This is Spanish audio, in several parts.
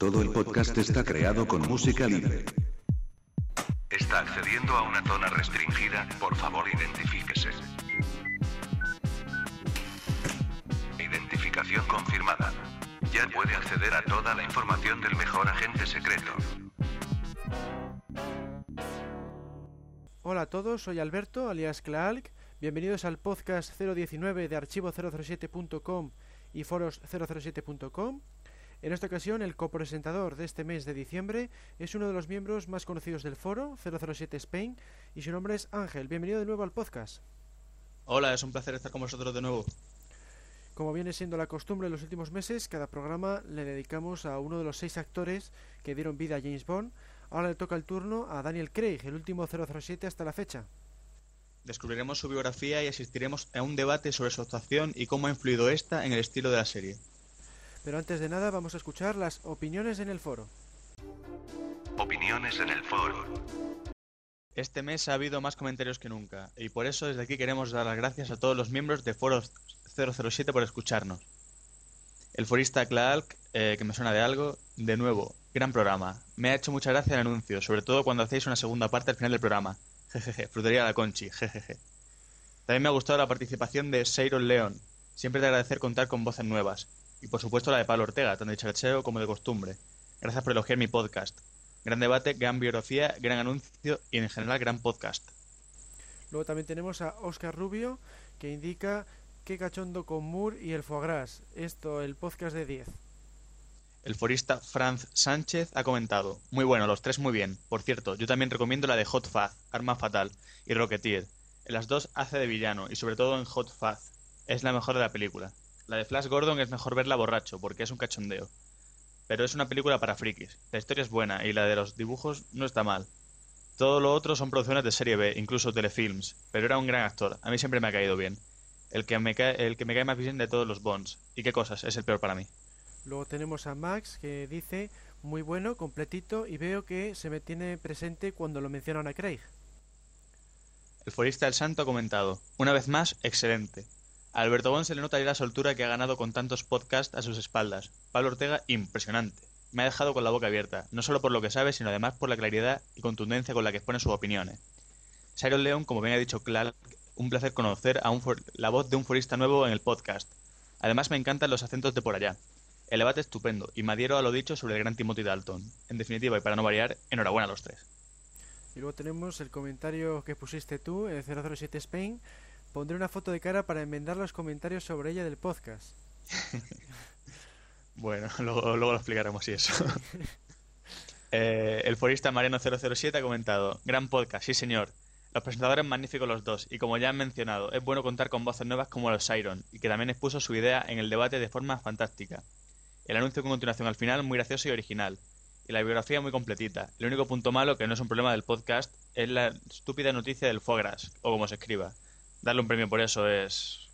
Todo el podcast está creado con música libre. Está accediendo a una zona restringida, por favor identifíquese. Identificación confirmada. Ya puede acceder a toda la información del mejor agente secreto. Hola a todos, soy Alberto, alias Klaalk. Bienvenidos al podcast 019 de archivo007.com y foros007.com. En esta ocasión, el copresentador de este mes de diciembre es uno de los miembros más conocidos del foro, 007 Spain, y su nombre es Ángel. Bienvenido de nuevo al podcast. Hola, es un placer estar con vosotros de nuevo. Como viene siendo la costumbre en los últimos meses, cada programa le dedicamos a uno de los seis actores que dieron vida a James Bond. Ahora le toca el turno a Daniel Craig, el último 007 hasta la fecha. Descubriremos su biografía y asistiremos a un debate sobre su actuación y cómo ha influido esta en el estilo de la serie. Pero antes de nada vamos a escuchar las opiniones en el foro. Opiniones en el foro. Este mes ha habido más comentarios que nunca, y por eso desde aquí queremos dar las gracias a todos los miembros de Foro 007 por escucharnos. El forista Clark, eh, que me suena de algo, de nuevo, gran programa. Me ha hecho mucha gracia el anuncio, sobre todo cuando hacéis una segunda parte al final del programa. Jejeje, frutería la conchi, jejeje. También me ha gustado la participación de Seiron León. Siempre de agradecer contar con voces nuevas. Y por supuesto la de Pablo Ortega, tan de chacheo como de costumbre. Gracias por elogiar mi podcast. Gran debate, gran biografía, gran anuncio y en general gran podcast. Luego también tenemos a Oscar Rubio, que indica qué cachondo con Moore y el foie gras. Esto, el podcast de 10. El forista Franz Sánchez ha comentado, muy bueno, los tres muy bien. Por cierto, yo también recomiendo la de Hot Fuzz, Arma Fatal, y Rocketeer. En las dos hace de villano, y sobre todo en Hot Fuzz. Es la mejor de la película. La de Flash Gordon es mejor verla borracho, porque es un cachondeo. Pero es una película para frikis. La historia es buena, y la de los dibujos no está mal. Todo lo otro son producciones de serie B, incluso telefilms, pero era un gran actor, a mí siempre me ha caído bien. El que me cae, el que me cae más bien de todos los Bonds. ¿Y qué cosas? Es el peor para mí. Luego tenemos a Max que dice muy bueno, completito y veo que se me tiene presente cuando lo mencionan a Craig. El forista del santo ha comentado, una vez más, excelente. Alberto Bon se le nota ya la soltura que ha ganado con tantos podcasts a sus espaldas. Pablo Ortega, impresionante. Me ha dejado con la boca abierta, no solo por lo que sabe, sino además por la claridad y contundencia con la que expone sus opiniones. Siron León, como bien ha dicho Clark, un placer conocer a la voz de un forista nuevo en el podcast. Además me encantan los acentos de por allá. El debate estupendo y me adhiero a lo dicho sobre el gran Timothy Dalton. En definitiva, y para no variar, enhorabuena a los tres. Y luego tenemos el comentario que pusiste tú, el 007 Spain, Pondré una foto de cara para enmendar los comentarios sobre ella del podcast. bueno, luego, lo explicaremos y eso. Eh, el forista Mariano007 ha comentado: Gran podcast, sí señor. Los presentadores magníficos los dos, y como ya han mencionado, es bueno contar con voces nuevas como los Siron, y que también expuso su idea en el debate de forma fantástica. El anuncio con continuación al final muy gracioso y original, y la biografía muy completita. El único punto malo, que no es un problema del podcast, es la estúpida noticia del foie gras, o como se escriba darle un premio por eso es...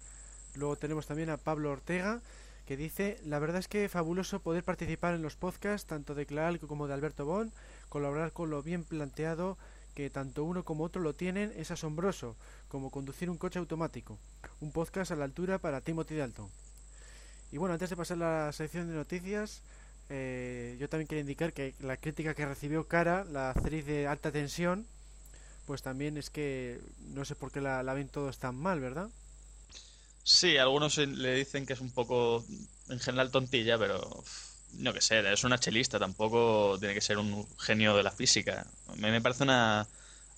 Luego tenemos también a Pablo Ortega, que dice, la verdad es que fabuloso poder participar en los podcasts, tanto de Claal como de Alberto Bon, colaborar con lo bien planteado que tanto uno como otro lo tienen es asombroso, como conducir un coche automático. Un podcast a la altura para Timothy Dalton. Y bueno, antes de pasar a la sección de noticias, eh, yo también quiero indicar que la crítica que recibió Cara, la actriz de alta tensión, pues también es que no sé por qué la, ven todos tan mal, ¿verdad? Sí, algunos le dicen que es un poco, en general, tontilla, pero no que sé, es una chelista, tampoco tiene que ser un genio de la física. A mí me parece una,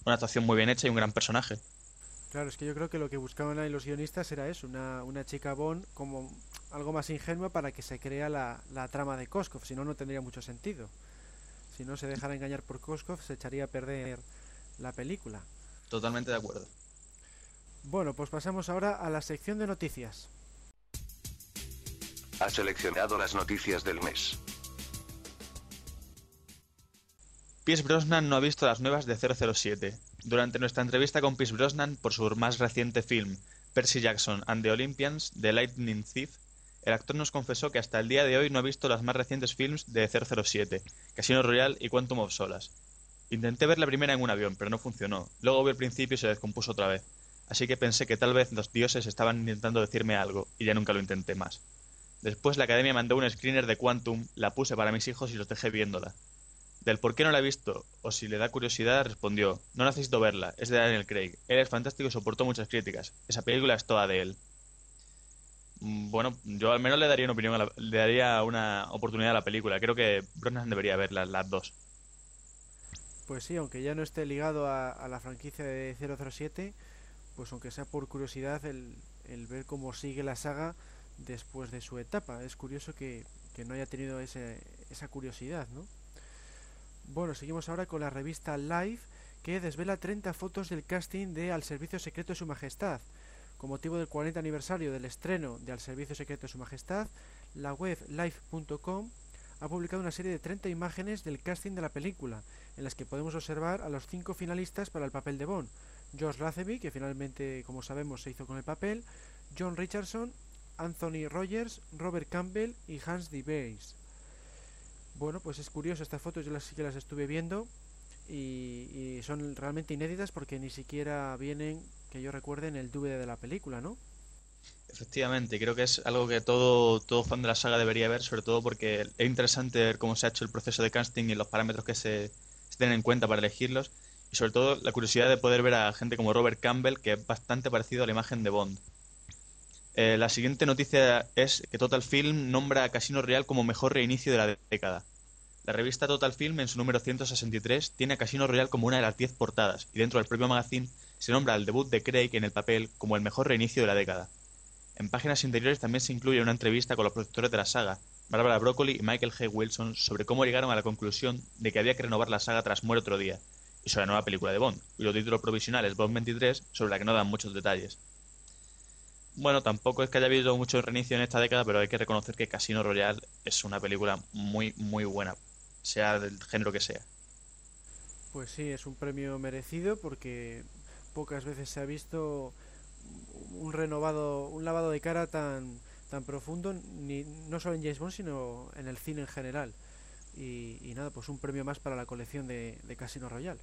una actuación muy bien hecha y un gran personaje. Claro, es que yo creo que lo que buscaban ahí los guionistas era eso, una, una chica Bond como algo más ingenua para que se crea la, la trama de Koskov, si no, no tendría mucho sentido. Si no se dejara engañar por Koskov, se echaría a perder la película. Totalmente de acuerdo. Bueno, pues pasamos ahora a la sección de noticias. Ha seleccionado las noticias del mes. Pierce Brosnan no ha visto las nuevas de 007. Durante nuestra entrevista con Pierce Brosnan por su más reciente film, Percy Jackson and the Olympians, The Lightning Thief, el actor nos confesó que hasta el día de hoy no ha visto las más recientes films de 007, Casino Royale y Quantum of Solas. Intenté ver la primera en un avión, pero no funcionó. Luego vi el principio y se descompuso otra vez. Así que pensé que tal vez los dioses estaban intentando decirme algo, y ya nunca lo intenté más. Después la academia mandó un screener de Quantum, la puse para mis hijos y los dejé viéndola. Del por qué no la he visto, o si le da curiosidad, respondió, no necesito verla, es de Daniel Craig. Él es fantástico y soportó muchas críticas. Esa película es toda de él. Mm, Bueno, yo al menos le daría una opinión, a la- le daría una oportunidad a la película. Creo que Brosnan debería verlas las dos. Pues sí, aunque ya no esté ligado a, la franquicia de 007, pues aunque sea por curiosidad el, el ver cómo sigue la saga después de su etapa. Es curioso que, que no haya tenido ese, esa curiosidad, ¿no? Bueno, seguimos ahora con la revista Life, que desvela 30 fotos del casting de Al Servicio Secreto de Su Majestad. Con motivo del 40 aniversario del estreno de Al Servicio Secreto de Su Majestad, la web life.com ha publicado una serie de 30 imágenes del casting de la película, en las que podemos observar a los cinco finalistas para el papel de Bond. Josh Lazenby, que finalmente, como sabemos, se hizo con el papel, John Richardson, Anthony Rogers, Robert Campbell y Hans. Weiss. Bueno, pues es curioso, estas fotos yo las sí que las estuve viendo y, y son realmente inéditas porque ni siquiera vienen, que yo recuerde, en el DVD de la película, ¿no? Efectivamente, creo que es algo que todo, todo fan de la saga debería ver, sobre todo porque es interesante ver cómo se ha hecho el proceso de casting y los parámetros que se, tienen en cuenta para elegirlos. Y sobre todo la curiosidad de poder ver a gente como Robert Campbell, que es bastante parecido a la imagen de Bond. Eh, la siguiente noticia es que Total Film nombra a Casino Royale como mejor reinicio de la década. La revista Total Film, en su número 163, tiene a Casino Royale como una de las 10 portadas, y dentro del propio magazine se nombra al debut de Craig en el papel como el mejor reinicio de la década. En páginas interiores también se incluye una entrevista con los productores de la saga, Barbara Broccoli y Michael G. Wilson, sobre cómo llegaron a la conclusión de que había que renovar la saga tras Muere otro día, y sobre la nueva película de Bond, cuyo título provisional es Bond 23, sobre la que no dan muchos detalles. Bueno, tampoco es que haya habido mucho reinicio en esta década, pero hay que reconocer que Casino Royale es una película muy, muy buena, sea del género que sea. Pues sí, es un premio merecido porque pocas veces se ha visto un renovado, un lavado de cara tan, tan profundo, ni, no solo en James Bond, sino en el cine en general. Y, y nada, pues un premio más para la colección de, Casino Royale.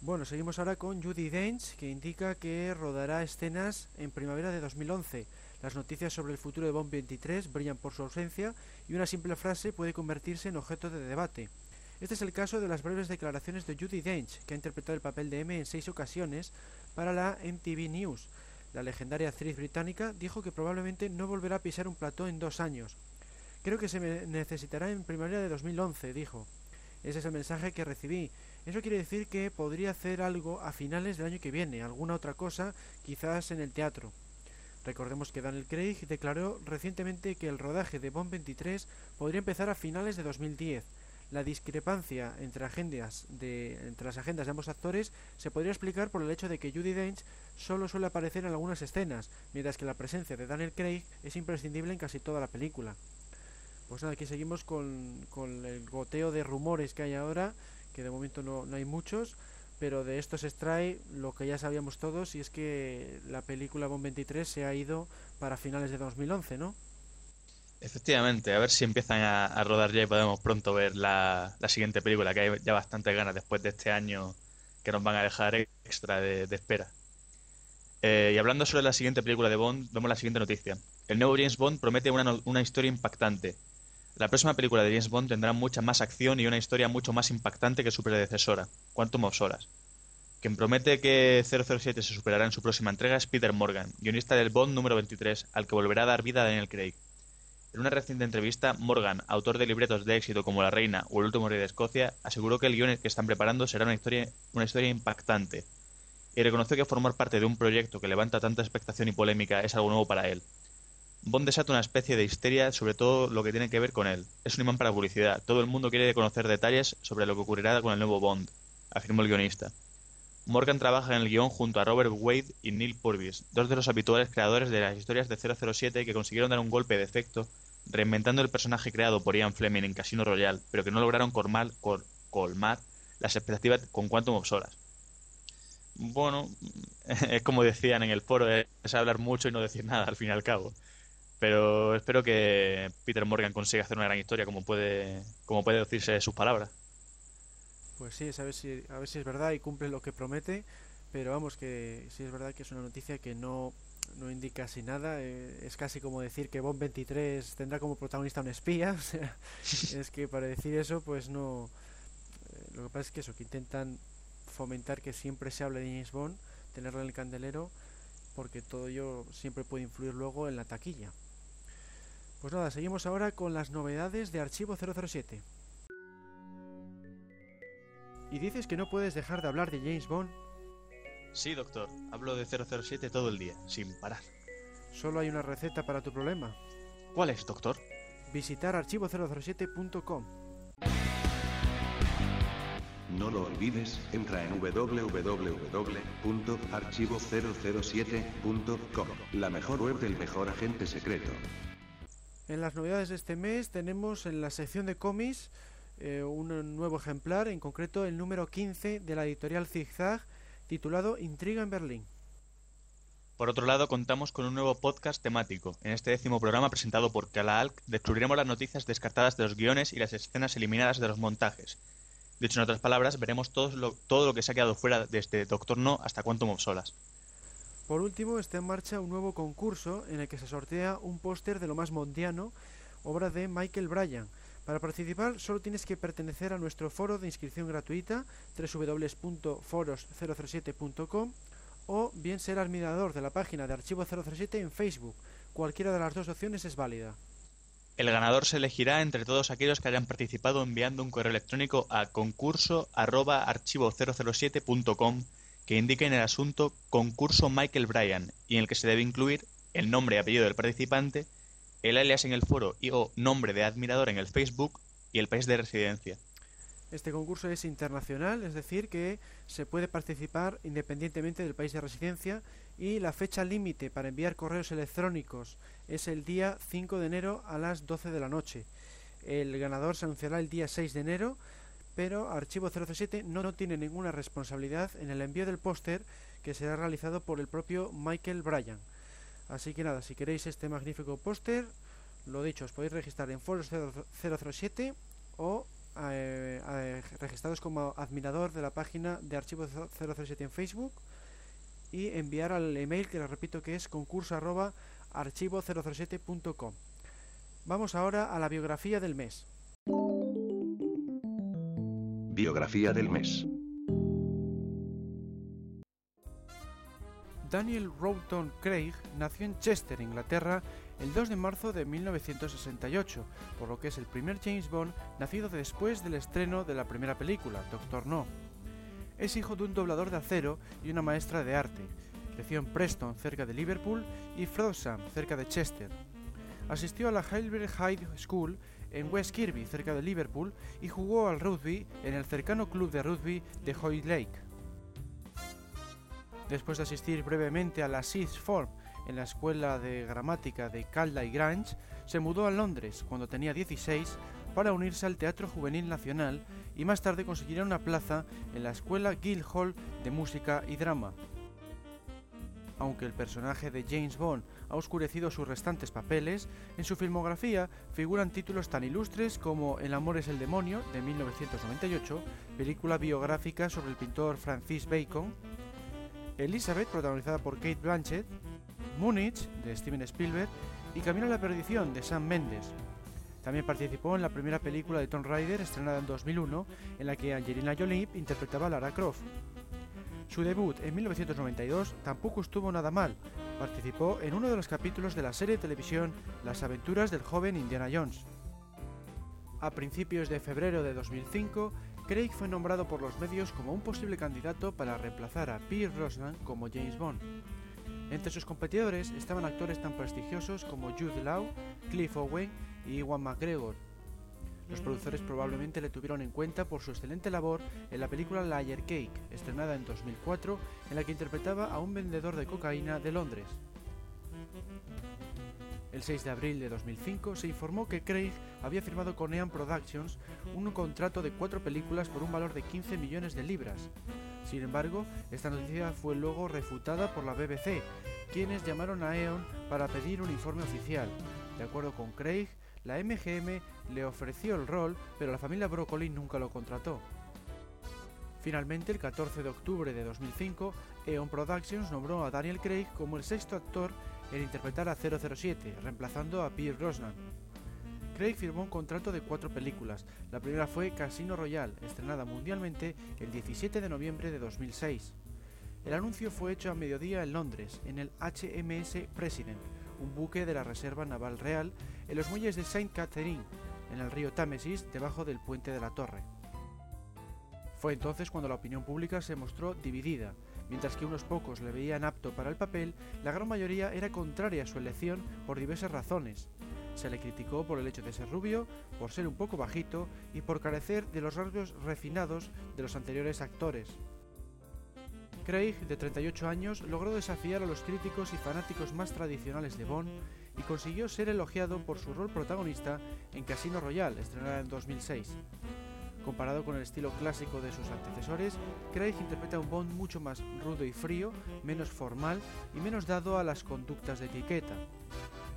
Bueno, seguimos ahora con Judy Dench, que indica que rodará escenas en primavera de 2011. Las noticias sobre el futuro de Bond 23 brillan por su ausencia y una simple frase puede convertirse en objeto de debate. Este es el caso de las breves declaraciones de Judy Dench, que ha interpretado el papel de M en seis ocasiones para la MTV News. La legendaria actriz británica dijo que probablemente no volverá a pisar un plató en dos años. Creo que se me necesitará en primavera de 2011, dijo. Ese es el mensaje que recibí. Eso quiere decir que podría hacer algo a finales del año que viene, alguna otra cosa, quizás en el teatro. Recordemos que Daniel Craig declaró recientemente que el rodaje de Bond 23 podría empezar a finales de 2010. La discrepancia entre, agendas de, entre las agendas de ambos actores se podría explicar por el hecho de que Judy Dench solo suele aparecer en algunas escenas, mientras que la presencia de Daniel Craig es imprescindible en casi toda la película. Pues nada, aquí seguimos con, con el goteo de rumores que hay ahora, que de momento no, no hay muchos, pero de esto se extrae lo que ya sabíamos todos, y es que la película Bond 23 se ha ido para finales de 2011, ¿no? Efectivamente, a ver si empiezan a, rodar ya y podemos pronto ver la, siguiente película, que hay ya bastante ganas después de este año que nos van a dejar extra de, espera. Eh, y hablando sobre la siguiente película de Bond, vemos la siguiente noticia. El nuevo James Bond promete una, una historia impactante. La próxima película de James Bond tendrá mucha más acción y una historia mucho más impactante que su predecesora, Quantum of Solace. Quien promete que 007 se superará en su próxima entrega es Peter Morgan, guionista del Bond número 23, al que volverá a dar vida a Daniel Craig. En una reciente entrevista, Morgan, autor de libretos de éxito como La Reina o El último rey de Escocia, aseguró que el guion que están preparando será una historia, una historia impactante y reconoció que formar parte de un proyecto que levanta tanta expectación y polémica es algo nuevo para él. Bond desata una especie de histeria sobre todo lo que tiene que ver con él. Es un imán para publicidad. Todo el mundo quiere conocer detalles sobre lo que ocurrirá con el nuevo Bond, afirmó el guionista. Morgan trabaja en el guion junto a Robert Wade y Neil Purvis, dos de los habituales creadores de las historias de 007 que consiguieron dar un golpe de efecto reinventando el personaje creado por Ian Fleming en Casino Royale, pero que no lograron colmar, col- colmar las expectativas con Quantum of Solace. Bueno, es como decían en el foro, es hablar mucho y no decir nada al fin y al cabo. Pero espero que Peter Morgan consiga hacer una gran historia como puede, como puede decirse de sus palabras. Pues sí, a ver si, a ver si es verdad y cumple lo que promete, pero vamos que sí es verdad que es una noticia que no, no indica casi nada. eh, es casi como decir que Bond 23 tendrá como protagonista un espía. O sea, es que para decir eso, pues no. eh, lo que pasa es que eso, que intentan fomentar que siempre se hable de James Bond, tenerlo en el candelero, porque todo ello siempre puede influir luego en la taquilla. Pues nada, seguimos ahora con las novedades de Archivo 007. Y dices que no puedes dejar de hablar de James Bond, Sí, doctor. Hablo de 007 todo el día, sin parar. solo hay una receta para tu problema. ¿Cuál es, doctor? Visitar archivo007.com. No lo olvides, entra en www.archivo007.com, la mejor web del mejor agente secreto. En las novedades de este mes tenemos en la sección de cómics eh, un nuevo ejemplar, en concreto el número 15 de la editorial Zigzag, titulado Intriga en Berlín. Por otro lado, contamos con un nuevo podcast temático. En este décimo programa presentado por Kalaalk, descubriremos las noticias descartadas de los guiones y las escenas eliminadas de los montajes. Dicho en otras palabras, veremos todo lo, todo lo que se ha quedado fuera desde Doctor No hasta Quantum of Solas. Por último, está en marcha un nuevo concurso en el que se sortea un póster de lo más mondiano, obra de Michael Bryan. Para participar solo tienes que pertenecer a nuestro foro de inscripción gratuita www.foros007.com o bien ser admirador de la página de Archivo 007 en Facebook. Cualquiera de las dos opciones es válida. El ganador se elegirá entre todos aquellos que hayan participado enviando un correo electrónico a concurso@archivo007.com que indique en el asunto concurso Michael Bryan y en el que se debe incluir el nombre y apellido del participante, el alias en el foro y o nombre de admirador en el Facebook y el país de residencia. Este concurso es internacional, es decir, que se puede participar independientemente del país de residencia y la fecha límite para enviar correos electrónicos es el día 5 de enero a las 12 de la noche. El ganador se anunciará el día 6 de enero, pero Archivo 007 no, no tiene ninguna responsabilidad en el envío del póster que será realizado por el propio Michael Bryan. Así que nada, si queréis este magnífico póster, lo dicho, os podéis registrar en Foros 007 o eh, eh, registrados como admirador de la página de Archivo 007 en Facebook y enviar al email que les repito que es concurso arroba archivo007.com. Vamos ahora a la biografía del mes. Biografía del mes. Daniel Roughton Craig nació en Chester, Inglaterra, el 2 de marzo de 1968, por lo que es el primer James Bond nacido después del estreno de la primera película, Doctor No. Es hijo de un doblador de acero y una maestra de arte. Creció en Preston, cerca de Liverpool, y Frodsham, cerca de Chester. Asistió a la Highbury High School en West Kirby, cerca de Liverpool, y jugó al rugby en el cercano club de rugby de Hoy Lake. Después de asistir brevemente a la Sixth Form en la escuela de gramática de Calda y Grange, se mudó a Londres cuando tenía 16 para unirse al Teatro Juvenil Nacional y más tarde conseguiría una plaza en la Escuela Guildhall de Música y Drama. Aunque el personaje de James Bond ha oscurecido sus restantes papeles, en su filmografía figuran títulos tan ilustres como El amor es el demonio, de 1998, película biográfica sobre el pintor Francis Bacon, Elizabeth, protagonizada por Kate Blanchett, Múnich, de Steven Spielberg, y Camino a la perdición, de Sam Mendes. También participó en la primera película de Tomb Raider, estrenada en 2001, en la que Angelina Jolie interpretaba a Lara Croft. Su debut en 1992 tampoco estuvo nada mal. Participó en uno de los capítulos de la serie de televisión Las aventuras del joven Indiana Jones. A principios de febrero de 2005, Craig fue nombrado por los medios como un posible candidato para reemplazar a Pierce Brosnan como James Bond. Entre sus competidores estaban actores tan prestigiosos como Jude Law, Cliff Owen y Iwan McGregor. Los productores probablemente le tuvieron en cuenta por su excelente labor en la película Layer Cake, estrenada en 2004, en la que interpretaba a un vendedor de cocaína de Londres. El 6 de abril de 2005 se informó que Craig había firmado con Eon Productions un contrato de cuatro películas por un valor de 15 millones de libras. Sin embargo, esta noticia fue luego refutada por la BBC, quienes llamaron a Eon para pedir un informe oficial. De acuerdo con Craig, la MGM le ofreció el rol, pero la familia Broccoli nunca lo contrató. Finalmente, el 14 de octubre de 2005, Eon Productions nombró a Daniel Craig como el sexto actor en interpretar a 007, reemplazando a Pierce Brosnan. Craig firmó un contrato de cuatro películas. La primera fue Casino Royale, estrenada mundialmente el 17 de noviembre de 2006. El anuncio fue hecho a mediodía en Londres, en el HMS President, un buque de la Reserva Naval Real, en los muelles de Saint Catherine, en el río Támesis, debajo del puente de la Torre. Fue entonces cuando la opinión pública se mostró dividida. Mientras que unos pocos le veían apto para el papel, la gran mayoría era contraria a su elección por diversas razones. Se le criticó por el hecho de ser rubio, por ser un poco bajito y por carecer de los rasgos refinados de los anteriores actores. Craig, de 38 años, logró desafiar a los críticos y fanáticos más tradicionales de Bond y consiguió ser elogiado por su rol protagonista en Casino Royale, estrenada en 2006. Comparado con el estilo clásico de sus antecesores, Craig interpreta un Bond mucho más rudo y frío, menos formal y menos dado a las conductas de etiqueta.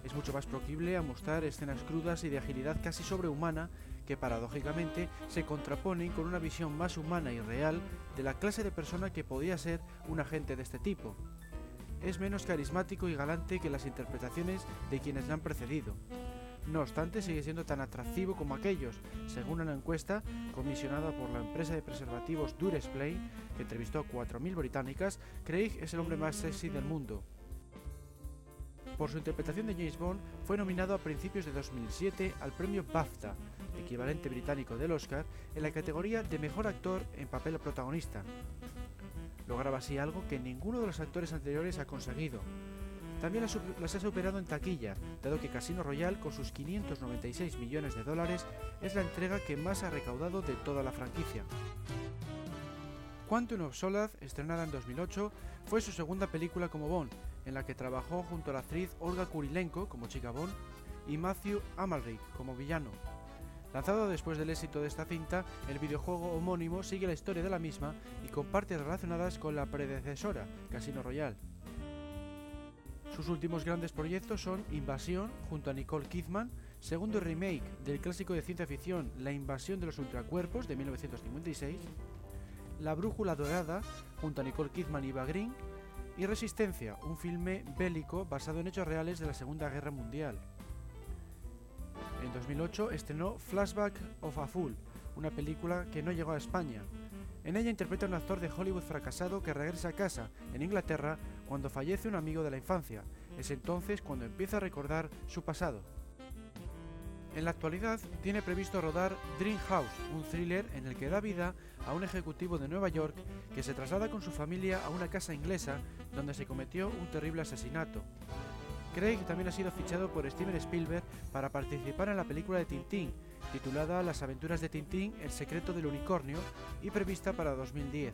Es mucho más proclive a mostrar escenas crudas y de agilidad casi sobrehumana que paradójicamente se contraponen con una visión más humana y real de la clase de persona que podía ser un agente de este tipo. Es menos carismático y galante que las interpretaciones de quienes le han precedido. No obstante, sigue siendo tan atractivo como aquellos, según una encuesta comisionada por la empresa de preservativos Duresplay, que entrevistó a 4.000 británicas, Craig es el hombre más sexy del mundo. Por su interpretación de James Bond, fue nominado a principios de 2007 al premio BAFTA, equivalente británico del Oscar, en la categoría de Mejor Actor en Papel Protagonista. Lograba así algo que ninguno de los actores anteriores ha conseguido, también las ha superado en taquilla, dado que Casino Royale, con sus 596 millones de dólares, es la entrega que más ha recaudado de toda la franquicia. Quantum of Solace, estrenada en 2008, fue su segunda película como Bond, en la que trabajó junto a la actriz Olga Kurilenko como chica Bond y Matthew Amalric como villano. Lanzado después del éxito de esta cinta, el videojuego homónimo sigue la historia de la misma y con partes relacionadas con la predecesora, Casino Royale. Sus últimos grandes proyectos son Invasión, junto a Nicole Kidman, segundo remake del clásico de ciencia ficción La invasión de los ultracuerpos de 1956, La brújula dorada, junto a Nicole Kidman y Green, y Resistencia, un filme bélico basado en hechos reales de la Segunda Guerra Mundial. En 2008 estrenó Flashback of a Fool, una película que no llegó a España, en ella interpreta a un actor de Hollywood fracasado que regresa a casa, en Inglaterra, cuando fallece un amigo de la infancia. Es entonces cuando empieza a recordar su pasado. En la actualidad tiene previsto rodar Dream House, un thriller en el que da vida a un ejecutivo de Nueva York que se traslada con su familia a una casa inglesa donde se cometió un terrible asesinato. Craig también ha sido fichado por Steven Spielberg para participar en la película de Tintín, titulada Las aventuras de Tintín, el secreto del unicornio, y prevista para 2010.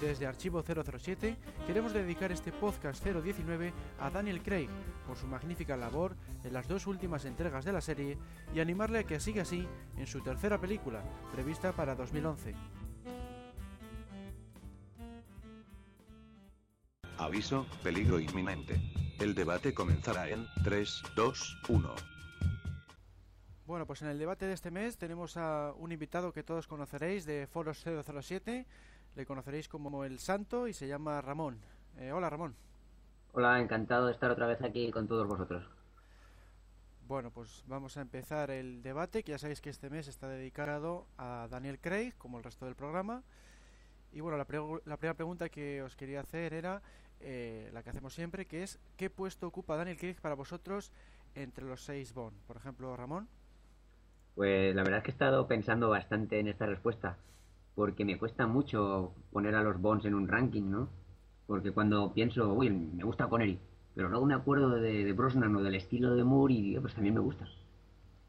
Desde Archivo 007 queremos dedicar este podcast 019 a Daniel Craig por su magnífica labor en las dos últimas entregas de la serie y animarle a que siga así en su tercera película, prevista para 2011. Aviso, peligro inminente. El debate comenzará en 3, 2, 1. Bueno, pues en el debate de este mes tenemos a un invitado que todos conoceréis de Foros 007. Le conoceréis como el Santo y se llama Ramón. Eh, hola, Ramón. Hola, encantado de estar otra vez aquí con todos vosotros. Bueno, pues vamos a empezar el debate, que ya sabéis que este mes está dedicado a Daniel Craig, como el resto del programa. Y bueno, la, la primera pregunta que os quería hacer era eh, la que hacemos siempre, que es ¿qué puesto ocupa Daniel Craig para vosotros entre los seis Bond? Por ejemplo, Ramón. Pues la verdad es que he estado pensando bastante en esta respuesta, porque me cuesta mucho poner a los Bonds en un ranking, ¿no? Porque cuando pienso, uy, me gusta Connery, pero luego me acuerdo de, Brosnan o del estilo de Moore y pues también me gusta.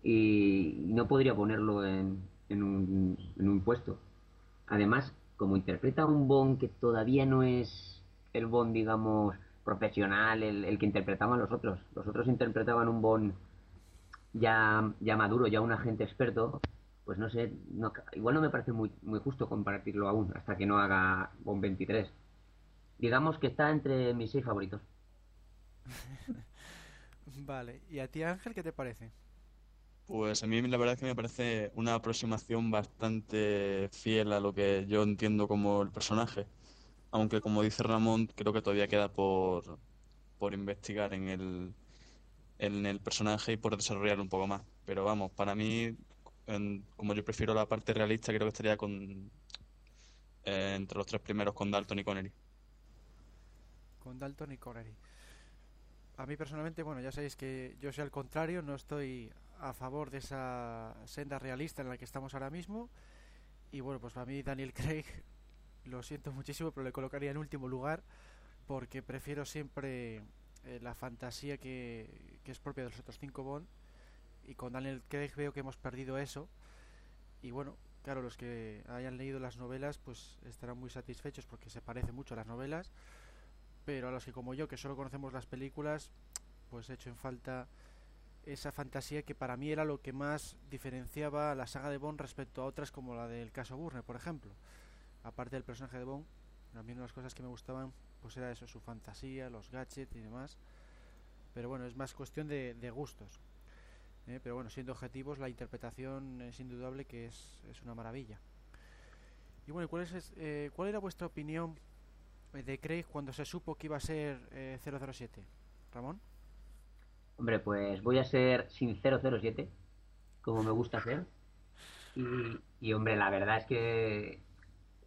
Y no podría ponerlo en, un, un puesto. Además, como interpreta un Bond que todavía no es el Bond, digamos, profesional, el, que interpretaban los otros. Los otros interpretaban un Bond ya maduro, ya un agente experto. Pues no sé, igual no me parece muy, muy justo compartirlo aún, hasta que no haga Bond 23. Digamos que está entre mis seis favoritos. vale, ¿y a ti Ángel qué te parece? Pues a mí la verdad es que me parece una aproximación bastante fiel a lo que yo entiendo como el personaje. Aunque como dice Ramón, creo que todavía queda por, por investigar en el, en el personaje y por desarrollarlo un poco más. Pero vamos, para mí, en- como yo prefiero la parte realista, creo que estaría con eh, entre los tres primeros con Dalton y Connery. con Dalton y Connery. A mí personalmente, bueno, ya sabéis que yo soy al contrario, no estoy a favor de esa senda realista en la que estamos ahora mismo. Y bueno, pues para mí Daniel Craig, lo siento muchísimo, pero le colocaría en último lugar porque prefiero siempre eh, la fantasía que, que es propia de los otros cinco Bond. Y con Daniel Craig veo que hemos perdido eso. Y bueno, claro, los que hayan leído las novelas pues estarán muy satisfechos porque se parece mucho a las novelas pero a los que como yo, que solo conocemos las películas, pues he hecho en falta esa fantasía que para mí era lo que más diferenciaba a la saga de Bond respecto a otras como la del caso Burner, por ejemplo. Aparte del personaje de Bond, de las cosas que me gustaban pues era eso, su fantasía, los gadgets y demás. Pero bueno, es más cuestión de, de gustos. ¿Eh? Pero bueno, siendo objetivos, la interpretación es indudable que es, es una maravilla. Y bueno, ¿cuál, es, eh, ¿cuál era vuestra opinión eh, de Craig cuando se supo que iba a ser eh, 007? Ramón. Hombre, pues voy a ser sincero 07, como me gusta ser. Y, y, hombre, la verdad es que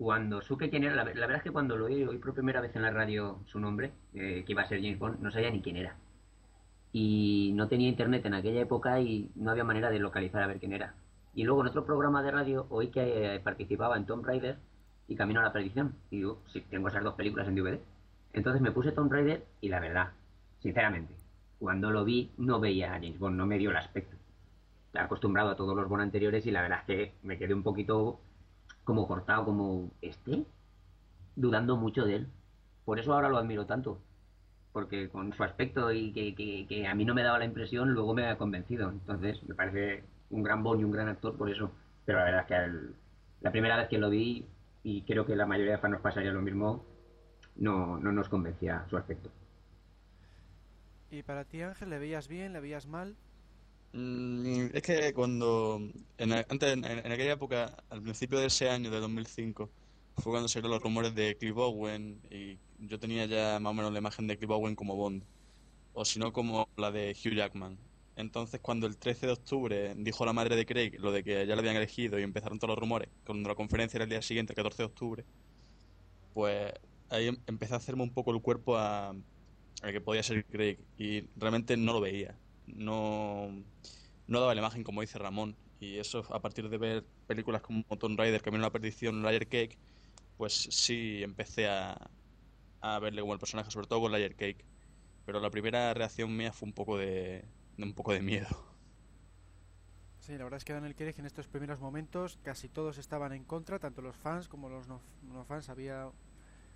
cuando supe quién era, la, la verdad es que cuando lo oí, oí por primera vez en la radio su nombre, eh, que iba a ser James Bond, no sabía ni quién era. Y no tenía internet en aquella época y no había manera de localizar a ver quién era. Y luego en otro programa de radio oí que eh, participaba en Tomb Raider y Camino a la Perdición. Y digo, sí, tengo esas dos películas en DVD. Entonces me puse Tomb Raider y la verdad, sinceramente, cuando lo vi no veía a James Bond, no me dio el aspecto. Estaba acostumbrado a todos los Bond anteriores y la verdad es que me quedé un poquito como cortado, como este, dudando mucho de él. Por eso ahora lo admiro tanto, porque con su aspecto y que, que, que a mí no me daba la impresión, luego me ha convencido. Entonces me parece un gran Bond y un gran actor por eso. Pero la verdad es que el, la primera vez que lo vi, y creo que la mayoría de fans nos pasaría lo mismo, no, no nos convencía su aspecto. ¿Y para ti, Ángel, le veías bien, le veías mal? Mm, es que cuando, en, antes, en, en, aquella época, al principio de ese año, de 2005, fue cuando salieron los rumores de Cliff Owen y yo tenía ya más o menos la imagen de Cliff Owen como Bond, o si no como la de Hugh Jackman. Entonces, cuando el 13 de octubre dijo la madre de Craig lo de que ya lo habían elegido y empezaron todos los rumores, cuando la conferencia era el día siguiente, el 14 de octubre, pues ahí em, empecé a hacerme un poco el cuerpo a, a que podía ser Craig y realmente no lo veía. No, no daba la imagen como dice Ramón. Y eso a partir de ver películas como Tomb Raider, Camino a la Perdición, Layer Cake, pues sí empecé a, a verle como el personaje, sobre todo con Layer Cake. Pero la primera reacción mía fue un poco de, de un poco de miedo. Sí, la verdad es que Daniel Craig en estos primeros momentos casi todos estaban en contra, tanto los fans como los no, fans. Había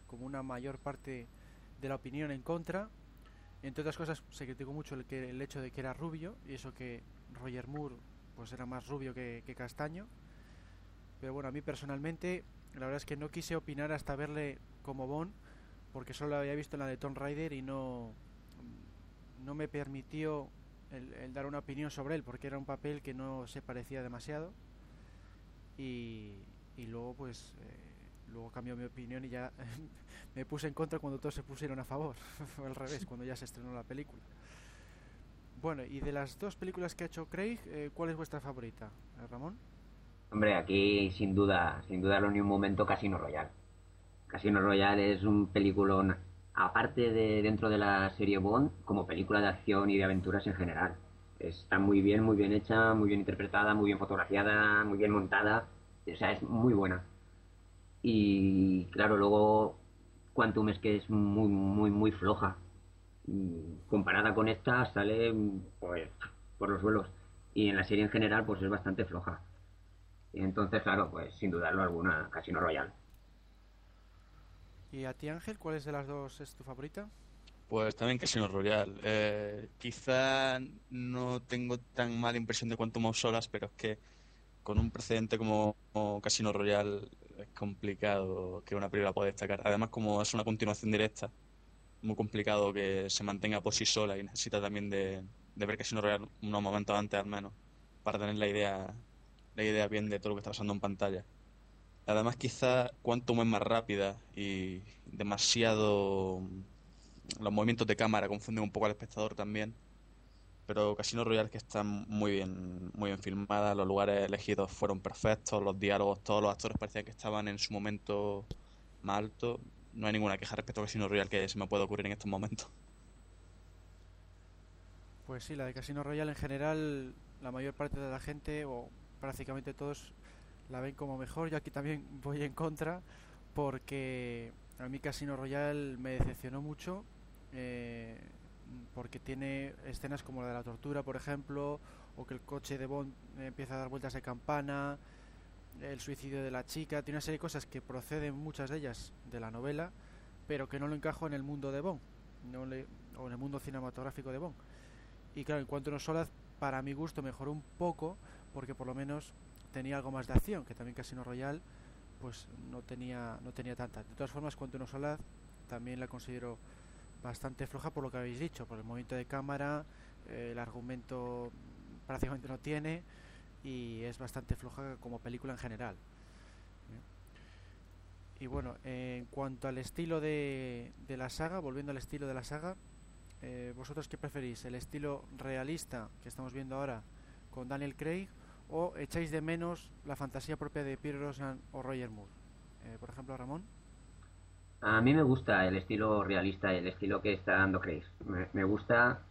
como una mayor parte de la opinión en contra. Entre otras cosas, se criticó mucho el, que, el hecho de que era rubio, y eso que Roger Moore pues era más rubio que, que, castaño. Pero bueno, a mí personalmente, la verdad es que no quise opinar hasta verle como Bond, porque solo lo había visto en la de Tomb Raider y no, no me permitió el, dar una opinión sobre él, porque era un papel que no se parecía demasiado. Y, y luego, pues, eh, luego cambió mi opinión y ya me puse en contra cuando todos se pusieron a favor. Fue al revés, cuando ya se estrenó la película. Bueno, y de las dos películas que ha hecho Craig, eh, ¿cuál es vuestra favorita, ¿Eh, Ramón? Hombre, aquí sin duda, sin dudarlo ni un momento, Casino Royale. Casino Royale es un peliculón, aparte de dentro de la serie Bond, como película de acción y de aventuras en general. Está muy bien, muy bien hecha, muy bien interpretada, muy bien fotografiada, muy bien montada. O sea, es muy buena. Y claro, luego Quantum es que es muy, muy, muy floja. Comparada con esta, sale pues por los suelos. Y en la serie en general, pues es bastante floja. Y entonces, claro, pues sin dudarlo alguna, Casino Royale. ¿Y a ti, Ángel, cuál es de las dos es tu favorita? Pues también Casino Royale. Eh, quizá no tengo tan mala impresión de Quantum of Solas, pero es que con un precedente como, como, Casino Royale es complicado que una película pueda destacar. Además, como es una continuación directa, muy complicado que se mantenga por sí sola y necesita también de, de ver Casino Royale unos momentos antes al menos para tener la idea, la idea bien de todo lo que está pasando en pantalla. Además, quizá Quantum es más rápida y demasiado. Los movimientos de cámara confunden un poco al espectador también. Pero Casino Royale que está muy bien, muy bien filmada, los lugares elegidos fueron perfectos, los diálogos, todos los actores parecían que estaban en su momento más alto. No hay ninguna queja respecto a Casino Royale que se me pueda ocurrir en estos momentos. Pues sí, la de Casino Royale en general, la mayor parte de la gente, o prácticamente todos, la ven como mejor. Yo aquí también voy en contra, porque a mí Casino Royale me decepcionó mucho. Eh, porque tiene escenas como la de la tortura, por ejemplo, o que el coche de Bond empieza a dar vueltas de campana, el suicidio de la chica, tiene una serie de cosas que proceden muchas de ellas de la novela, pero que no lo encajo en el mundo de Bond, no le, o en el mundo cinematográfico de Bond. Y claro, en cuanto a Solas, para mi gusto mejoró un poco, porque por lo menos tenía algo más de acción, que también Casino Royale pues no tenía no tenía tanta. De todas formas, Cuanto no Solaz también la considero bastante floja por lo que habéis dicho, por el movimiento de cámara, eh, el argumento prácticamente no tiene y es bastante floja como película en general. Y bueno, en cuanto al estilo de, de, la saga, volviendo al estilo de la saga, eh, ¿vosotros qué preferís? ¿El estilo realista que estamos viendo ahora con Daniel Craig o echáis de menos la fantasía propia de Pierre Brosnan o Roger Moore? Eh, por ejemplo, Ramón. A mí me gusta el estilo realista, el estilo que está dando Craig. Me, gusta,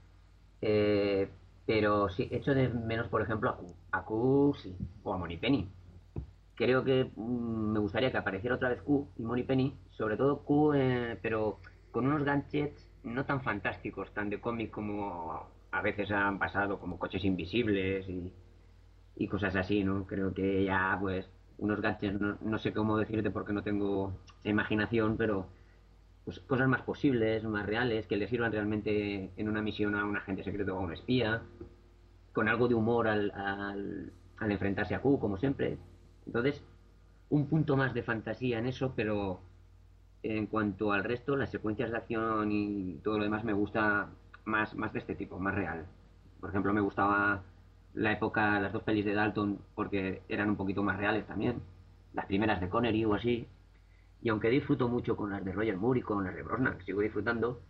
eh, pero sí, echo de menos, por ejemplo, a Q. A Q sí, o a Penny. Creo que mm, me gustaría que apareciera otra vez Q y Penny, sobre todo Q, eh, pero con unos gadgets no tan fantásticos, tan de cómic como a veces han pasado, como coches invisibles y, y cosas así, ¿no? Creo que ya, pues, unos gadgets, no, sé cómo decirte porque no tengo imaginación, pero pues, cosas más posibles, más reales, que le sirvan realmente en una misión a un agente secreto o a un espía, con algo de humor al, al, al enfrentarse a Q, como siempre. Entonces, un punto más de fantasía en eso, pero en cuanto al resto, las secuencias de acción y todo lo demás me gusta más, más de este tipo, más real. Por ejemplo, me gustaba la época, las dos pelis de Dalton, porque eran un poquito más reales también. Las primeras de Connery o así. Y aunque disfruto mucho con las de Roger Moore y con las de Brosnan, sigo disfrutando,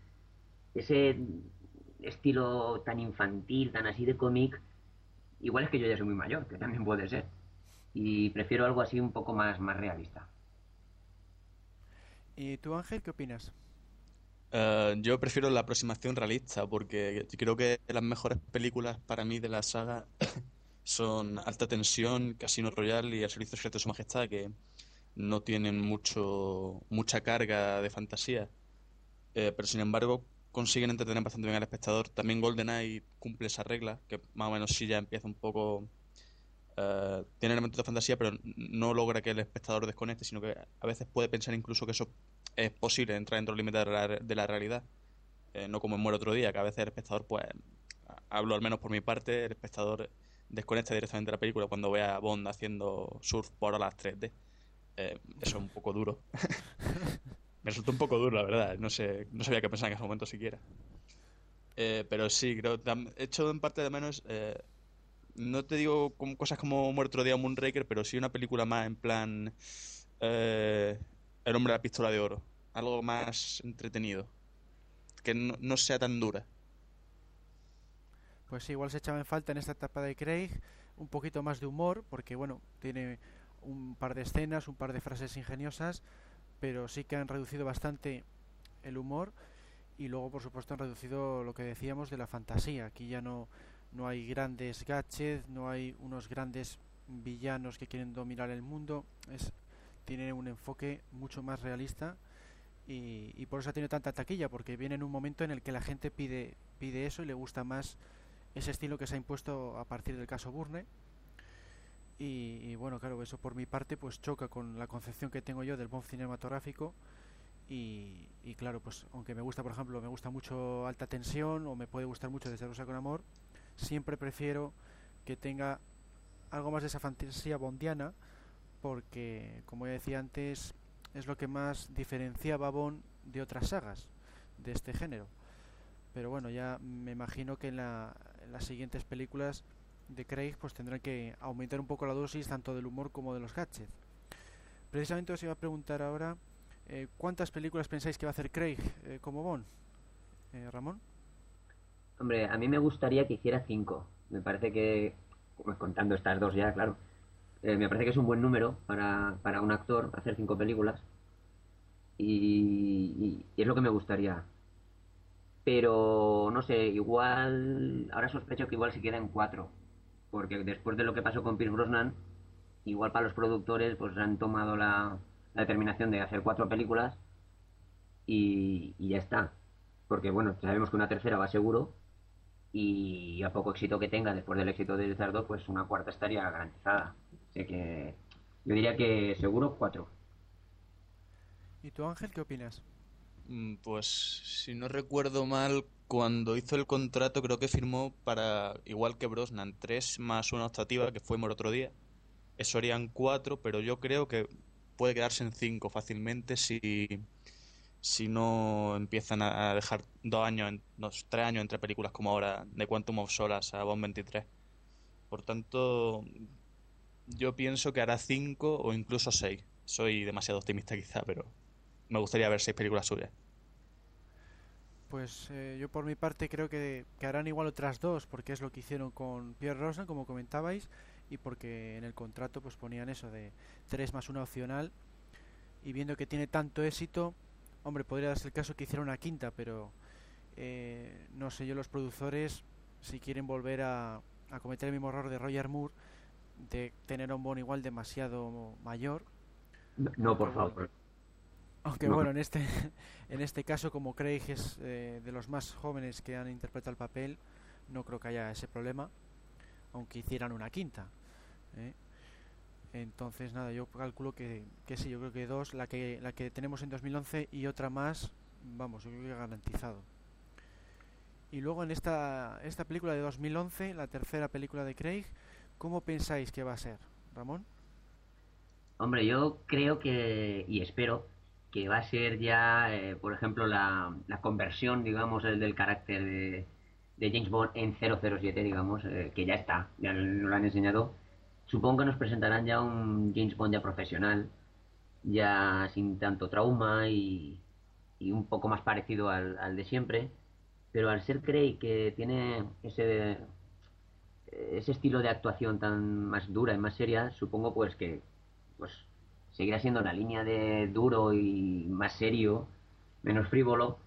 ese estilo tan infantil, tan así de cómic, igual es que yo ya soy muy mayor, que también puede ser. Y prefiero algo así un poco más, más realista. ¿Y tú, Ángel, qué opinas? Eh, yo prefiero la aproximación realista porque creo que las mejores películas para mí de la saga son Alta Tensión, Casino Royale y El Servicio Secreto de Su Majestad, que no tienen mucho mucha carga de fantasía, eh, pero sin embargo consiguen entretener bastante bien al espectador. También GoldenEye cumple esa regla, que más o menos sí ya empieza un poco... Uh, tiene elementos de fantasía, pero no logra que el espectador desconecte, sino que a veces puede pensar incluso que eso es posible entrar dentro del límite de, la, realidad. Eh, no como en Muere otro día, que a veces el espectador, pues, hablo al menos por mi parte, el espectador desconecta directamente de la película cuando ve a Bond haciendo surf por las 3D. Eh, eso es un poco duro. Me resulta un poco duro, la verdad. No sé, no sabía qué pensar en ese momento siquiera. Eh, pero sí, creo he hecho en parte de menos. no te digo cosas como Muerto día o Moonraker, pero sí una película más en plan. El hombre de la pistola de oro. Algo más entretenido. Que no, sea tan dura. Pues igual se echaba en falta en esta etapa de Craig un poquito más de humor, porque bueno, tiene un par de escenas, un par de frases ingeniosas, pero sí que han reducido bastante el humor y luego por supuesto han reducido lo que decíamos de la fantasía. Aquí ya no, no hay grandes gadgets, no hay unos grandes villanos que quieren dominar el mundo, es tiene un enfoque mucho más realista y, por eso tiene tanta taquilla, porque viene en un momento en el que la gente pide, pide eso y le gusta más ese estilo que se ha impuesto a partir del caso Burne. Y, bueno, claro, eso por mi parte pues choca con la concepción que tengo yo del buen cinematográfico. Y, claro, pues aunque me gusta, por ejemplo, me gusta mucho Alta Tensión o me puede gustar mucho Desde Rosa con Amor, siempre prefiero que tenga algo más de esa fantasía bondiana porque, como ya decía antes, es lo que más diferenciaba a Bond de otras sagas de este género. Pero bueno, ya me imagino que en, las siguientes películas de Craig, pues tendrán que aumentar un poco la dosis tanto del humor como de los gadgets. Precisamente os iba a preguntar ahora eh, cuántas películas pensáis que va a hacer Craig eh, como Bond, eh, Ramón. Hombre, a mí me gustaría que hiciera cinco. Me parece que, pues, contando estas dos ya, claro, eh, me parece que es un buen número para, para un actor hacer cinco películas. Y, es lo que me gustaría. Pero, no sé, igual, ahora sospecho que igual se queda en cuatro. Porque después de lo que pasó con Pierce Brosnan, igual para los productores pues han tomado la, la determinación de hacer cuatro películas y, y ya está. Porque bueno, sabemos que una tercera va seguro y a poco éxito que tenga después del éxito de Lizardo, pues una cuarta estaría garantizada. Así que yo diría que seguro cuatro. ¿Y tú, Ángel, qué opinas? Mm, Pues si no recuerdo mal, cuando hizo el contrato creo que firmó para, igual que Brosnan, tres más una optativa, que fuimos el otro día. Eso harían cuatro, pero yo creo que puede quedarse en cinco fácilmente si, si no empiezan a dejar dos años, en- dos, tres años entre películas como ahora de Quantum of Solace a Bond 23. Por tanto, yo pienso que hará cinco o incluso seis. Soy demasiado optimista quizá, pero me gustaría ver seis películas suyas. Pues eh, yo por mi parte creo que, que harán igual otras dos, porque es lo que hicieron con Pierre Rosnan, como comentabais, y porque en el contrato pues ponían eso de tres más una opcional, y viendo que tiene tanto éxito, hombre, podría darse el caso que hiciera una quinta, pero eh, no sé yo los productores si quieren volver a, a cometer el mismo error de Roger Moore, de tener a un Bond igual demasiado mayor, No, no, por favor. aunque No. bueno, en este, en este caso, como Craig es eh, de los más jóvenes que han interpretado el papel, no creo que haya ese problema, aunque hicieran una quinta. ¿eh? Entonces, nada, yo calculo que, que sí, yo creo que dos, la que, la que tenemos en 2011 y otra más, vamos, yo creo que garantizado. Y luego en esta, esta película de 2011, la tercera película de Craig, ¿cómo pensáis que va a ser, Ramón? Hombre, yo creo que, y espero, que va a ser ya, eh, por ejemplo, la, la conversión, digamos, el del carácter de, de James Bond en 007, digamos, eh, que ya está, ya nos lo han enseñado. Supongo que nos presentarán ya un James Bond ya profesional, ya sin tanto trauma y, y un poco más parecido al, al de siempre. Pero al ser Craig, que tiene ese, ese estilo de actuación tan más dura y más seria, supongo pues que pues seguirá siendo la línea de duro y más serio, menos frívolo,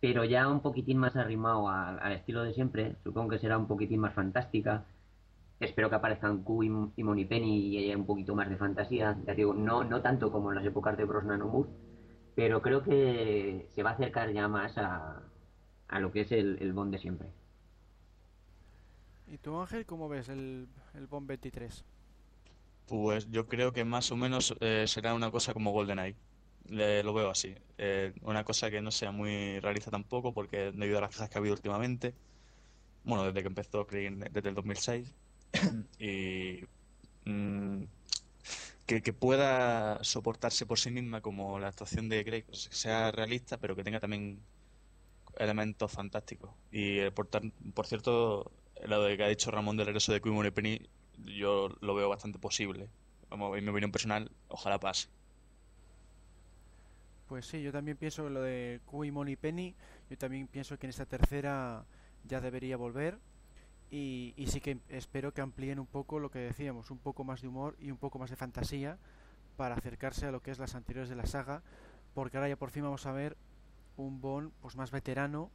pero ya un poquitín más arrimado al, estilo de siempre. Supongo que será un poquitín más fantástica. Espero que aparezcan Q y, y Moneypenny y haya un poquito más de fantasía. Ya digo, no, no tanto como en las épocas de Brosnan o Moore, pero creo que se va a acercar ya más a, a lo que es el, el Bond de siempre. ¿Y tú, Ángel, cómo ves el, el Bond 23? Pues yo creo que más o menos eh, será una cosa como GoldenEye. Le- lo veo así. Eh, una cosa que no sea muy realista tampoco, porque debido a las quejas que ha habido últimamente, bueno, desde que empezó Craig desde el 2006, y mm, que, que pueda soportarse por sí misma como la actuación de Craig, pues, que sea realista, pero que tenga también elementos fantásticos. Y eh, por, por cierto, lo de que ha dicho Ramón del regreso de Queen Penny, yo lo veo bastante posible. Vamos, en mi opinión personal, ojalá pase. Pues sí, yo también pienso lo de y Money Penny, yo también pienso que en esta tercera ya debería volver y, y sí que espero que amplíen un poco lo que decíamos, un poco más de humor y un poco más de fantasía para acercarse a lo que es las anteriores de la saga, porque ahora ya por fin vamos a ver un Bond pues más veterano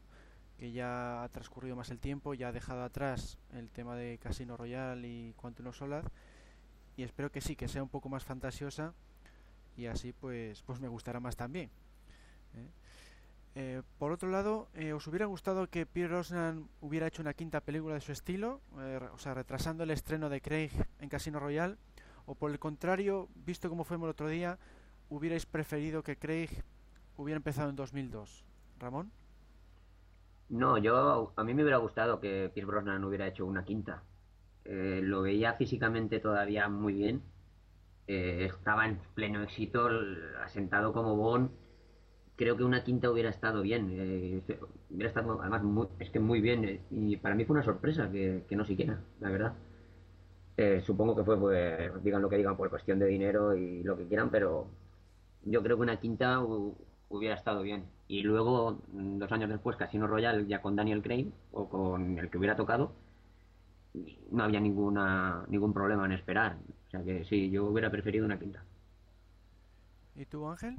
que ya ha transcurrido más el tiempo, ya ha dejado atrás el tema de Casino Royale y Quantum of Solace y espero que sí, que sea un poco más fantasiosa y así pues pues me gustará más también. ¿eh? Eh, por otro lado, eh, ¿os hubiera gustado que Pierre Brosnan hubiera hecho una quinta película de su estilo? O sea, retrasando el estreno de Craig en Casino Royale. ¿O por el contrario, visto como fuimos el otro día, hubierais preferido que Craig hubiera empezado en 2002? Ramón. No, yo a mí me hubiera gustado que Pierce Brosnan hubiera hecho una quinta. Eh, lo veía físicamente todavía muy bien. Eh, estaba en pleno éxito, asentado como Bond. creo que una quinta hubiera estado bien. eh, hubiera estado, además, muy, es que muy bien. y para mí fue una sorpresa que, no siquiera, la verdad. Supongo que fue, pues, digan lo que digan, por cuestión de dinero y lo que quieran, pero yo creo que una quinta hubiera estado bien. Y luego, mm, dos años después, Casino Royale, ya con Daniel Craig, o con el que hubiera tocado, no había ninguna ningún problema en esperar. O sea que sí, yo hubiera preferido una quinta. ¿Y tú, Ángel?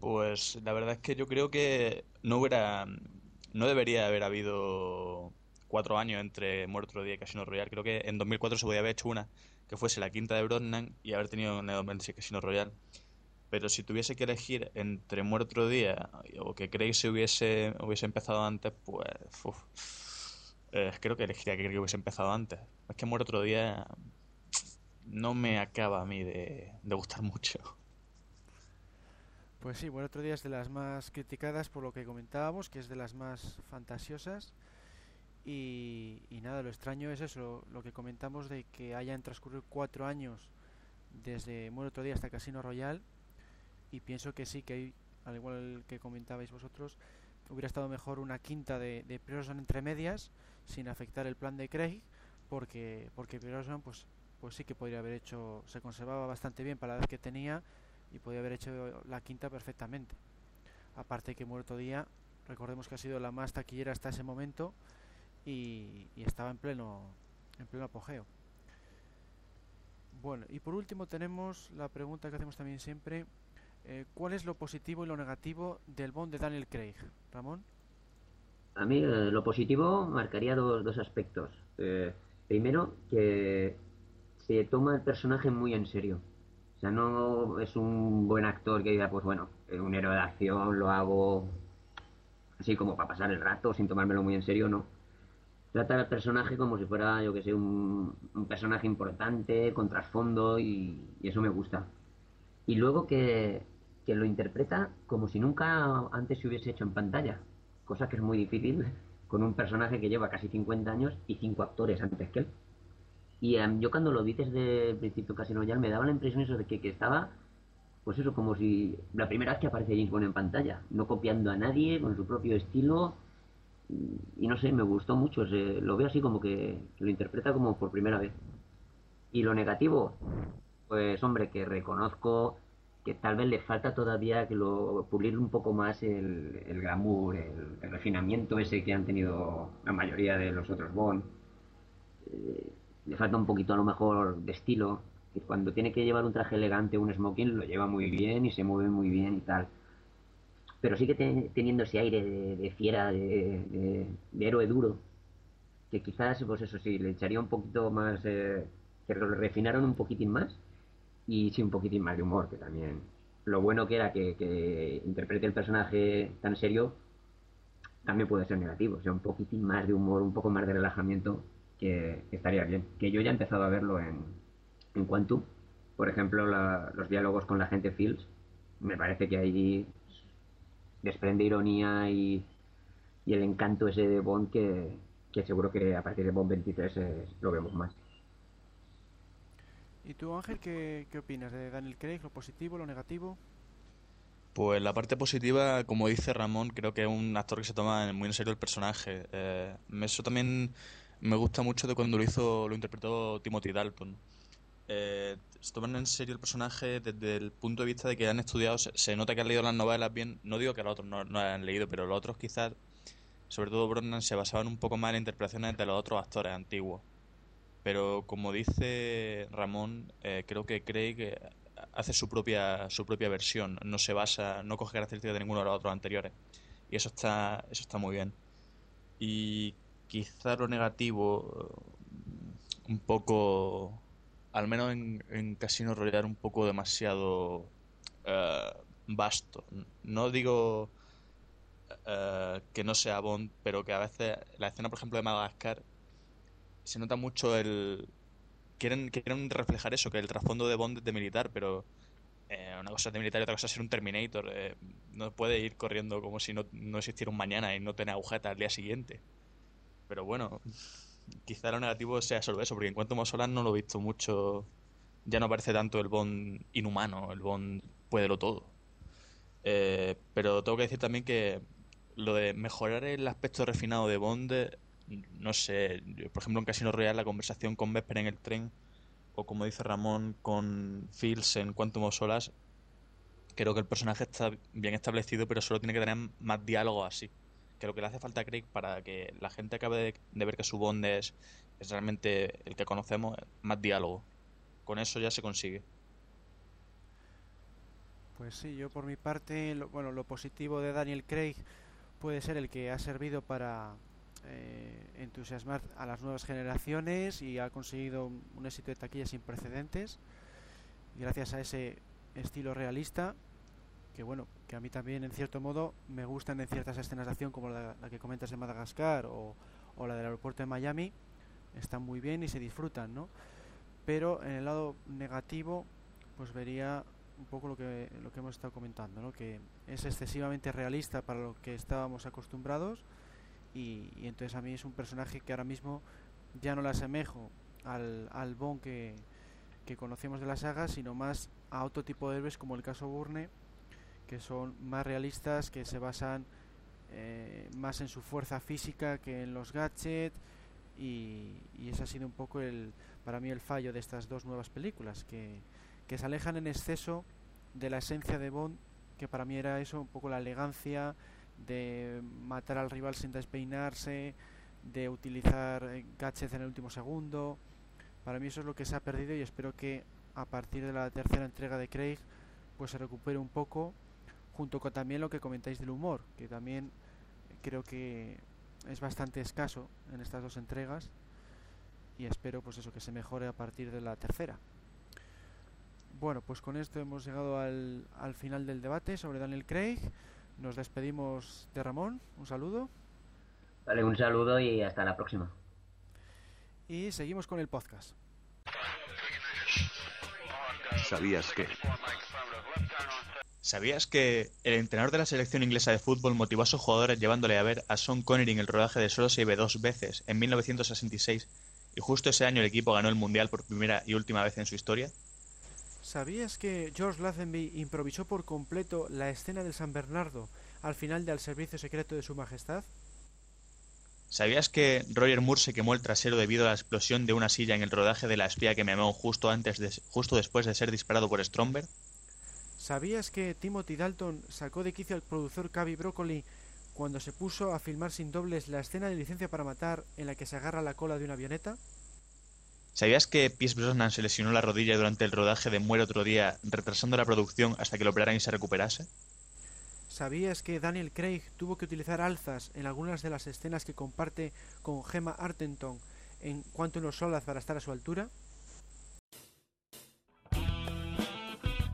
Pues la verdad es que yo creo que no hubiera, no debería haber habido cuatro años entre Muerto Otro Día y Casino Royale. Creo que en 2004 se podía haber hecho una que fuese la quinta de Brosnan y haber tenido en el 2006 Casino Royale. Pero si tuviese que elegir entre Muerto Otro Día o que Craig se hubiese, hubiese empezado antes, pues eh, creo que elegiría que hubiese empezado antes. Es que Muerto Otro Día no me acaba a mí de, de gustar mucho. Pues sí, bueno, otro día es de las más criticadas por lo que comentábamos, que es de las más fantasiosas. Y, y nada, lo extraño es eso, lo que comentamos de que hayan transcurrido cuatro años desde Muere otro día hasta Casino Royal. Y pienso que sí, que hay, al igual que comentabais vosotros, hubiera estado mejor una quinta de, de entre medias, sin afectar el plan de Craig, porque, porque Brosnan pues, pues sí que podría haber hecho, se conservaba bastante bien para la edad que tenía y podía haber hecho la quinta perfectamente. Aparte que Muerto Día, recordemos que ha sido la más taquillera hasta ese momento y, y estaba en pleno en pleno apogeo. Bueno, y por último tenemos la pregunta que hacemos también siempre, eh, ¿cuál es lo positivo y lo negativo del Bond de Daniel Craig? Ramón. A mí eh, lo positivo marcaría dos, dos aspectos. Eh, primero, que se toma el personaje muy en serio. O sea, no es un buen actor que diga, pues bueno, un héroe de acción, lo hago así como para pasar el rato, sin tomármelo muy en serio, no. Trata al personaje como si fuera, yo que sé, un, un personaje importante, con trasfondo, y eso me gusta. Y luego que, que lo interpreta como si nunca antes se hubiese hecho en pantalla, cosa que es muy difícil con un personaje que lleva casi 50 años y cinco actores antes que él. Y em, yo cuando lo vi desde el principio Casino Royale me daba la impresión de que, estaba, pues eso, como si la primera vez que aparece James Bond en pantalla, no copiando a nadie, con su propio estilo. Y, no sé, me gustó mucho, lo veo así como que, que lo interpreta como por primera vez. Y lo negativo, pues hombre, que reconozco que tal vez le falta todavía que lo pulir un poco más el, el glamour, el, refinamiento ese que han tenido la mayoría de los otros Bond. Eh, le falta un poquito a lo mejor de estilo, que cuando tiene que llevar un traje elegante, un smoking, lo lleva muy bien y se mueve muy bien y tal. Pero sigue te- teniendo ese aire de, de fiera, de, de- de héroe duro, que quizás, pues eso sí, le echaría un poquito más, eh, que lo refinaron un poquitín más y sí un poquitín más de humor, que también lo bueno que era que, que interprete el personaje tan serio también puede ser negativo, o sea, un poquitín más de humor, un poco más de relajamiento, que, estaría bien. Que yo ya he empezado a verlo en, en Quantum, por ejemplo, la- los diálogos con la gente Fields, me parece que ahí desprende ironía y, y el encanto ese de Bond que, que seguro que a partir de Bond 23 eh, lo vemos más. ¿Y tú, Ángel, qué, qué opinas de Daniel Craig? ¿Lo positivo, lo negativo? Pues la parte positiva, como dice Ramón, creo que es un actor que se toma muy en serio el personaje. Eh, eso también me gusta mucho de cuando lo hizo, lo interpretó Timothy Dalton. Eh, se toman en serio el personaje desde el punto de vista de que han estudiado, se, nota que han leído las novelas bien. No digo que los otros no, no hayan leído, pero los otros quizás, sobre todo Brosnan, se basaban un poco más en las interpretaciones de los otros actores antiguos. Pero como dice Ramón, eh, creo que Craig eh, hace su propia su propia versión, no se basa, no coge características de ninguno de los otros anteriores. Y eso está eso está muy bien. Y quizá lo negativo eh, un poco al menos en, en Casino Royale un poco demasiado eh, vasto. No digo eh, que no sea Bond, pero que a veces la escena, por ejemplo, de Madagascar se nota mucho el quieren quieren reflejar eso, que el trasfondo de Bond es de militar, pero eh, una cosa es de militar y otra cosa es ser un Terminator. eh, no puede ir corriendo como si no, no existiera un mañana y no tener agujetas al día siguiente. Pero bueno, quizá lo negativo sea solo eso, porque en cuanto a Solar no lo he visto mucho. Ya no parece tanto el Bond inhumano, el Bond puede lo todo. Eh, pero tengo que decir también que lo de mejorar el aspecto refinado de Bond, no sé, por ejemplo en Casino Royale la conversación con Vesper en el tren, o como dice Ramón con Fields en Quantum of Solas, creo que el personaje está bien establecido, pero solo tiene que tener más diálogo así. Que lo que le hace falta a Craig para que la gente acabe de, ver que su Bond es, es realmente el que conocemos, más diálogo. Con eso ya se consigue. Pues sí, yo por mi parte, lo, bueno, lo positivo de Daniel Craig puede ser el que ha servido para eh, entusiasmar a las nuevas generaciones y ha conseguido un, éxito de taquilla sin precedentes gracias a ese estilo realista que bueno que a mí también en cierto modo me gustan en ciertas escenas de acción como la, que comentas en Madagascar o, o, la del aeropuerto de Miami están muy bien y se disfrutan no pero en el lado negativo pues vería un poco lo que, lo que hemos estado comentando, ¿no? que es excesivamente realista para lo que estábamos acostumbrados y, entonces a mí es un personaje que ahora mismo ya no le asemejo al, al Bond que, que conocemos de la saga, sino más a otro tipo de héroes como el caso Burne, que son más realistas, que se basan eh, más en su fuerza física que en los gadgets y, y ese ha sido un poco el para mí el fallo de estas dos nuevas películas que que se alejan en exceso de la esencia de Bond, que para mí era eso, un poco la elegancia de matar al rival sin despeinarse, de utilizar eh, gadgets en el último segundo. Para mí eso es lo que se ha perdido y espero que a partir de la tercera entrega de Craig pues se recupere un poco junto con también lo que comentáis del humor, que también creo que es bastante escaso en estas dos entregas y espero pues eso que se mejore a partir de la tercera. Bueno, pues con esto hemos llegado al, al final del debate sobre Daniel Craig. Nos despedimos de Ramón. Un saludo. Vale, un saludo y hasta la próxima. Y seguimos con el podcast. ¿Sabías que? ¿Sabías que el entrenador de la selección inglesa de fútbol motivó a sus jugadores llevándole a ver a Sean Connery en el rodaje de Solo se dos veces en 1966 y justo ese año el equipo ganó el Mundial por primera y última vez en su historia? ¿Sabías que George Lazenby improvisó por completo la escena del San Bernardo al final del servicio secreto de Su Majestad? ¿Sabías que Roger Moore se quemó el trasero debido a la explosión de una silla en el rodaje de La espía que me amó justo, antes de, justo después de ser disparado por Stromberg? ¿Sabías que Timothy Dalton sacó de quicio al productor Cavi Broccoli cuando se puso a filmar sin dobles la escena de licencia para matar en la que se agarra la cola de una avioneta? ¿Sabías que Pierce Brosnan se lesionó la rodilla durante el rodaje de Muere otro día, retrasando la producción hasta que lo operaran y se recuperase? ¿Sabías que Daniel Craig tuvo que utilizar alzas en algunas de las escenas que comparte con Gemma Artenton en Quantum of Solace para estar a su altura?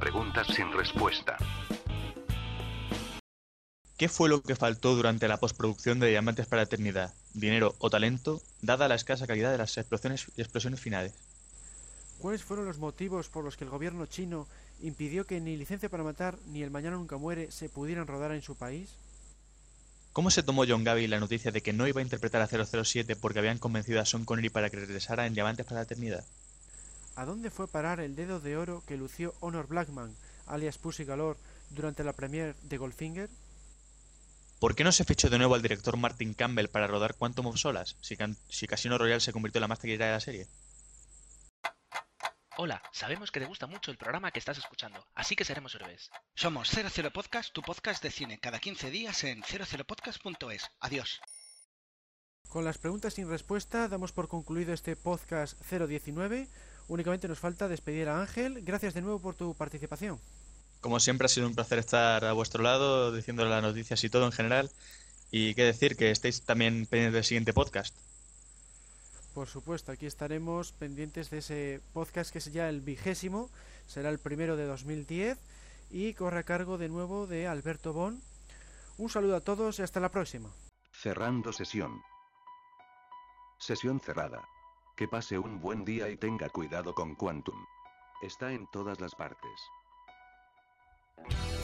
Preguntas sin respuesta. ¿Qué fue lo que faltó durante la postproducción de Diamantes para la Eternidad? ¿Dinero o talento, dada la escasa calidad de las explosiones finales? ¿Cuáles fueron los motivos por los que el gobierno chino impidió que ni Licencia para Matar ni El Mañana Nunca Muere se pudieran rodar en su país? ¿Cómo se tomó John Gavin la noticia de que no iba a interpretar a 007 porque habían convencido a Sean Connery para que regresara en Diamantes para la Eternidad? ¿A dónde fue parar el dedo de oro que lució Honor Blackman, alias Pussy Galore, durante la premiere de Goldfinger? ¿Por qué no se fichó de nuevo al director Martin Campbell para rodar Quantum of Solas, si, si Casino Royale se convirtió en la más taquillera de la serie? Hola, sabemos que te gusta mucho el programa que estás escuchando, así que seremos héroes. Somos 00 Podcast, tu podcast de cine, cada 15 días en 00podcast.es. Adiós. Con las preguntas sin respuesta damos por concluido este podcast 019. Únicamente nos falta despedir a Ángel. Gracias de nuevo por tu participación. Como siempre ha sido un placer estar a vuestro lado, diciendo las noticias y todo en general. Y qué decir, que estéis también pendientes del siguiente podcast. Por supuesto, aquí estaremos pendientes de ese podcast que es ya el vigésimo, será el primero de 2010 y corre a cargo de nuevo de Alberto Bon. Un saludo a todos y hasta la próxima. Cerrando sesión. Sesión cerrada. Que pase un buen día y tenga cuidado con Quantum. Está en todas las partes. Bye.